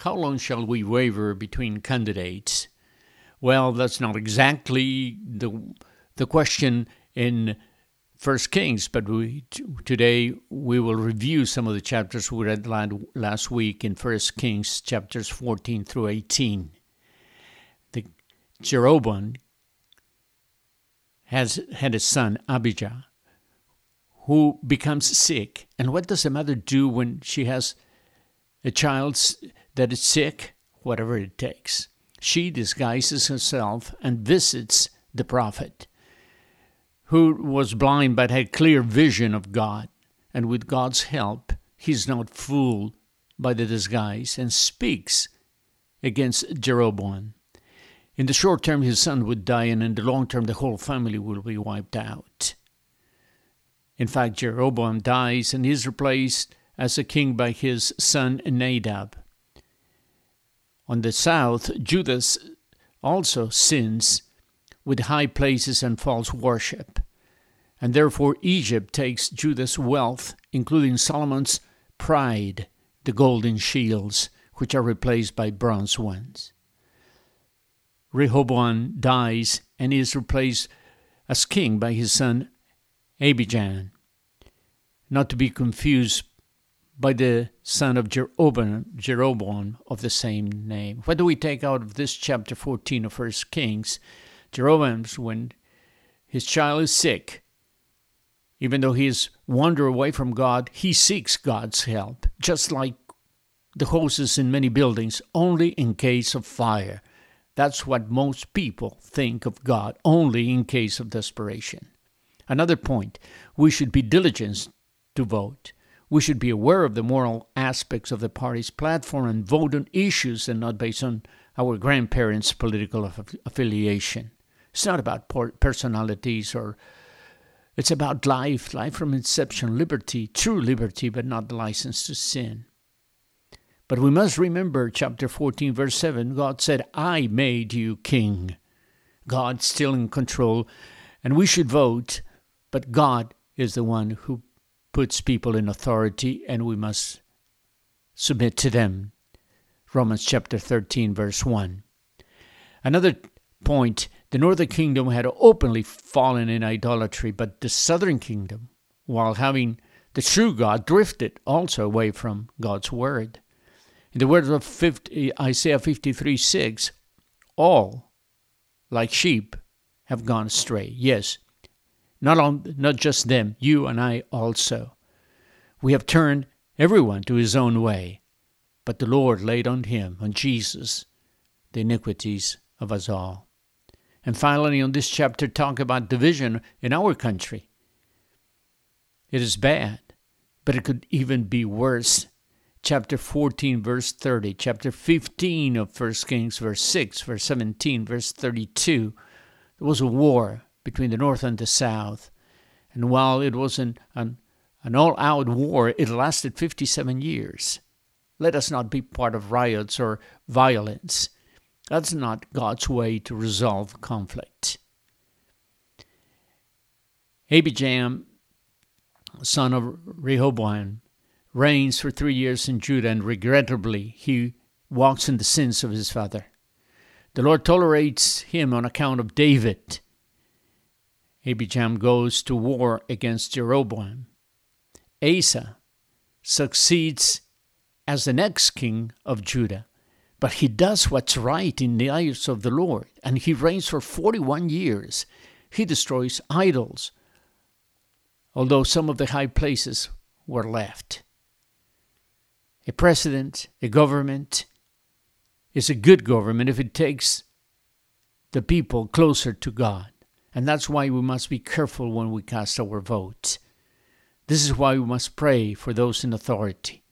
how long shall we waver between candidates? Well, that's not exactly the the question in First Kings, but we, today we will review some of the chapters we read last week in First Kings, chapters 14 through 18. The Jeroboam has had a son, Abijah, who becomes sick. And what does a mother do when she has a child that is sick? Whatever it takes. She disguises herself and visits the prophet who was blind but had clear vision of God. And with God's help, he's not fooled by the disguise and speaks against Jeroboam. In the short term, his son would die, and in the long term, the whole family will be wiped out. In fact, Jeroboam dies and is replaced as a king by his son Nadab. On the south, Judas also sins with high places and false worship. And therefore, Egypt takes Judah's wealth, including Solomon's pride, the golden shields, which are replaced by bronze ones. Rehoboam dies and is replaced as king by his son Abijam, not to be confused by the son of Jeroboam, Jeroboam of the same name. What do we take out of this chapter 14 of First Kings? Jeroboam's when his child is sick, even though he is wander away from God, he seeks God's help, just like the hoses in many buildings, only in case of fire. That's what most people think of God, only in case of desperation. Another point we should be diligent to vote. We should be aware of the moral aspects of the party's platform and vote on issues and not based on our grandparents' political affiliation. It's not about personalities or it's about life, life from inception, liberty, true liberty, but not the license to sin. But we must remember chapter 14, verse 7 God said, I made you king. God's still in control, and we should vote, but God is the one who puts people in authority, and we must submit to them. Romans chapter 13, verse 1. Another point the northern kingdom had openly fallen in idolatry, but the southern kingdom, while having the true God, drifted also away from God's word. In the words of 50, Isaiah 53 6, all, like sheep, have gone astray. Yes, not, on, not just them, you and I also. We have turned everyone to his own way, but the Lord laid on him, on Jesus, the iniquities of us all. And finally, on this chapter, talk about division in our country. It is bad, but it could even be worse. Chapter 14, verse 30, chapter 15 of 1 Kings, verse 6, verse 17, verse 32. There was a war between the North and the South. And while it was an, an, an all out war, it lasted 57 years. Let us not be part of riots or violence. That's not God's way to resolve conflict. Abijam, son of Rehoboam, reigns for three years in Judah, and regrettably he walks in the sins of his father. The Lord tolerates him on account of David. Abijam goes to war against Jeroboam. Asa succeeds as the next king of Judah but he does what's right in the eyes of the Lord, and he reigns for 41 years. He destroys idols, although some of the high places were left. A president, a government, is a good government if it takes the people closer to God. And that's why we must be careful when we cast our vote. This is why we must pray for those in authority.